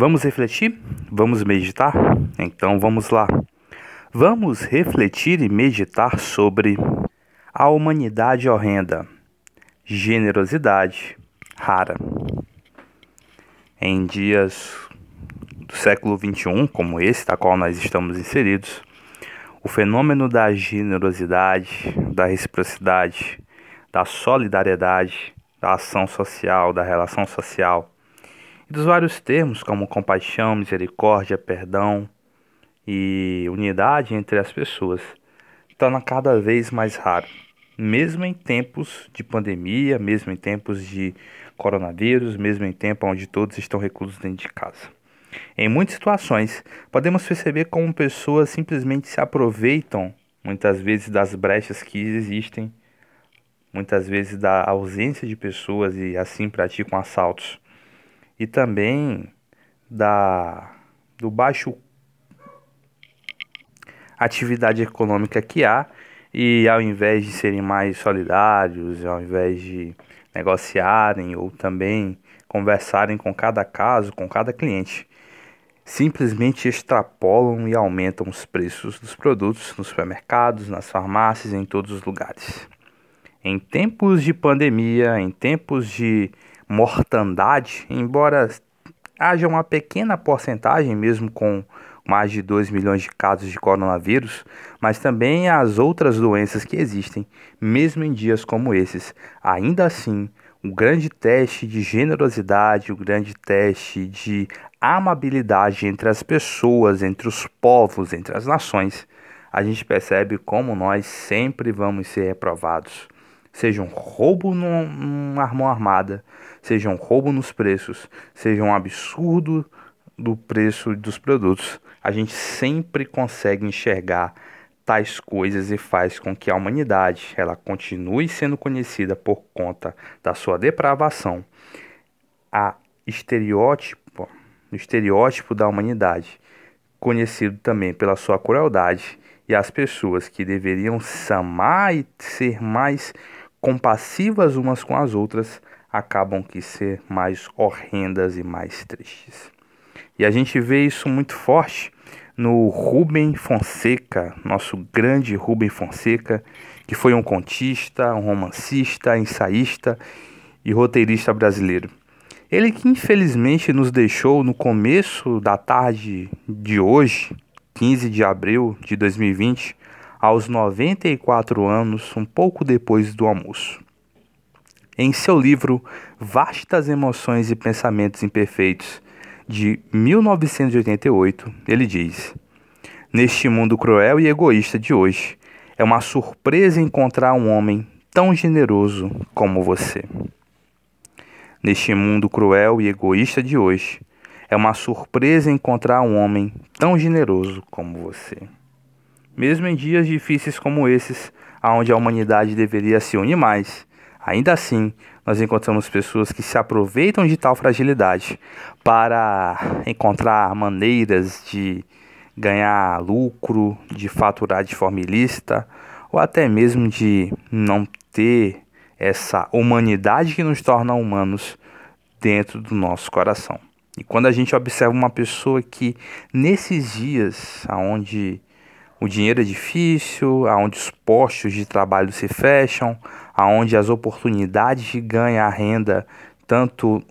Vamos refletir? Vamos meditar? Então vamos lá. Vamos refletir e meditar sobre a humanidade horrenda, generosidade rara. Em dias do século XXI, como esse, da qual nós estamos inseridos, o fenômeno da generosidade, da reciprocidade, da solidariedade, da ação social, da relação social, e dos vários termos como compaixão, misericórdia, perdão e unidade entre as pessoas, torna cada vez mais raro, mesmo em tempos de pandemia, mesmo em tempos de coronavírus, mesmo em tempo onde todos estão reclusos dentro de casa. Em muitas situações, podemos perceber como pessoas simplesmente se aproveitam, muitas vezes, das brechas que existem, muitas vezes da ausência de pessoas e assim praticam assaltos e também da do baixo atividade econômica que há e ao invés de serem mais solidários, ao invés de negociarem ou também conversarem com cada caso, com cada cliente, simplesmente extrapolam e aumentam os preços dos produtos nos supermercados, nas farmácias, em todos os lugares. Em tempos de pandemia, em tempos de mortandade, embora haja uma pequena porcentagem, mesmo com mais de 2 milhões de casos de coronavírus, mas também as outras doenças que existem, mesmo em dias como esses. Ainda assim, o grande teste de generosidade, o grande teste de amabilidade entre as pessoas, entre os povos, entre as nações, a gente percebe como nós sempre vamos ser reprovados seja um roubo numa mão armada, seja um roubo nos preços, seja um absurdo do preço dos produtos, a gente sempre consegue enxergar tais coisas e faz com que a humanidade ela continue sendo conhecida por conta da sua depravação. A estereótipo, o estereótipo da humanidade, conhecido também pela sua crueldade, e as pessoas que deveriam amar e ser mais compassivas umas com as outras, acabam que ser mais horrendas e mais tristes. E a gente vê isso muito forte no Rubem Fonseca, nosso grande Rubem Fonseca, que foi um contista, um romancista, ensaísta e roteirista brasileiro. Ele que infelizmente nos deixou no começo da tarde de hoje, 15 de abril de 2020, aos 94 anos, um pouco depois do almoço. Em seu livro Vastas Emoções e Pensamentos Imperfeitos, de 1988, ele diz: Neste mundo cruel e egoísta de hoje, é uma surpresa encontrar um homem tão generoso como você. Neste mundo cruel e egoísta de hoje, é uma surpresa encontrar um homem tão generoso como você. Mesmo em dias difíceis como esses, onde a humanidade deveria se unir mais, ainda assim nós encontramos pessoas que se aproveitam de tal fragilidade para encontrar maneiras de ganhar lucro, de faturar de forma ilícita, ou até mesmo de não ter essa humanidade que nos torna humanos dentro do nosso coração. E quando a gente observa uma pessoa que nesses dias onde o dinheiro é difícil, aonde os postos de trabalho se fecham, aonde as oportunidades de ganhar renda, tanto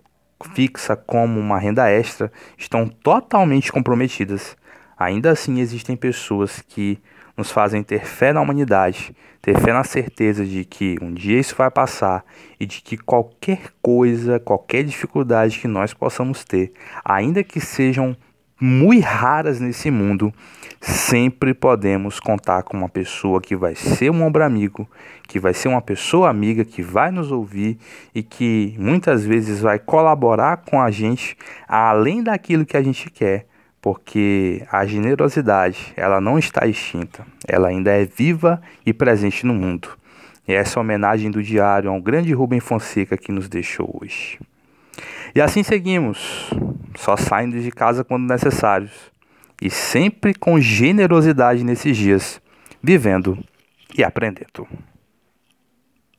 fixa como uma renda extra, estão totalmente comprometidas. Ainda assim, existem pessoas que nos fazem ter fé na humanidade, ter fé na certeza de que um dia isso vai passar e de que qualquer coisa, qualquer dificuldade que nós possamos ter, ainda que sejam muito raras nesse mundo, sempre podemos contar com uma pessoa que vai ser um ombro amigo, que vai ser uma pessoa amiga que vai nos ouvir e que muitas vezes vai colaborar com a gente além daquilo que a gente quer, porque a generosidade, ela não está extinta, ela ainda é viva e presente no mundo. E essa a homenagem do diário ao grande Rubem Fonseca que nos deixou hoje. E assim seguimos, só saindo de casa quando necessários, e sempre com generosidade nesses dias, vivendo e aprendendo.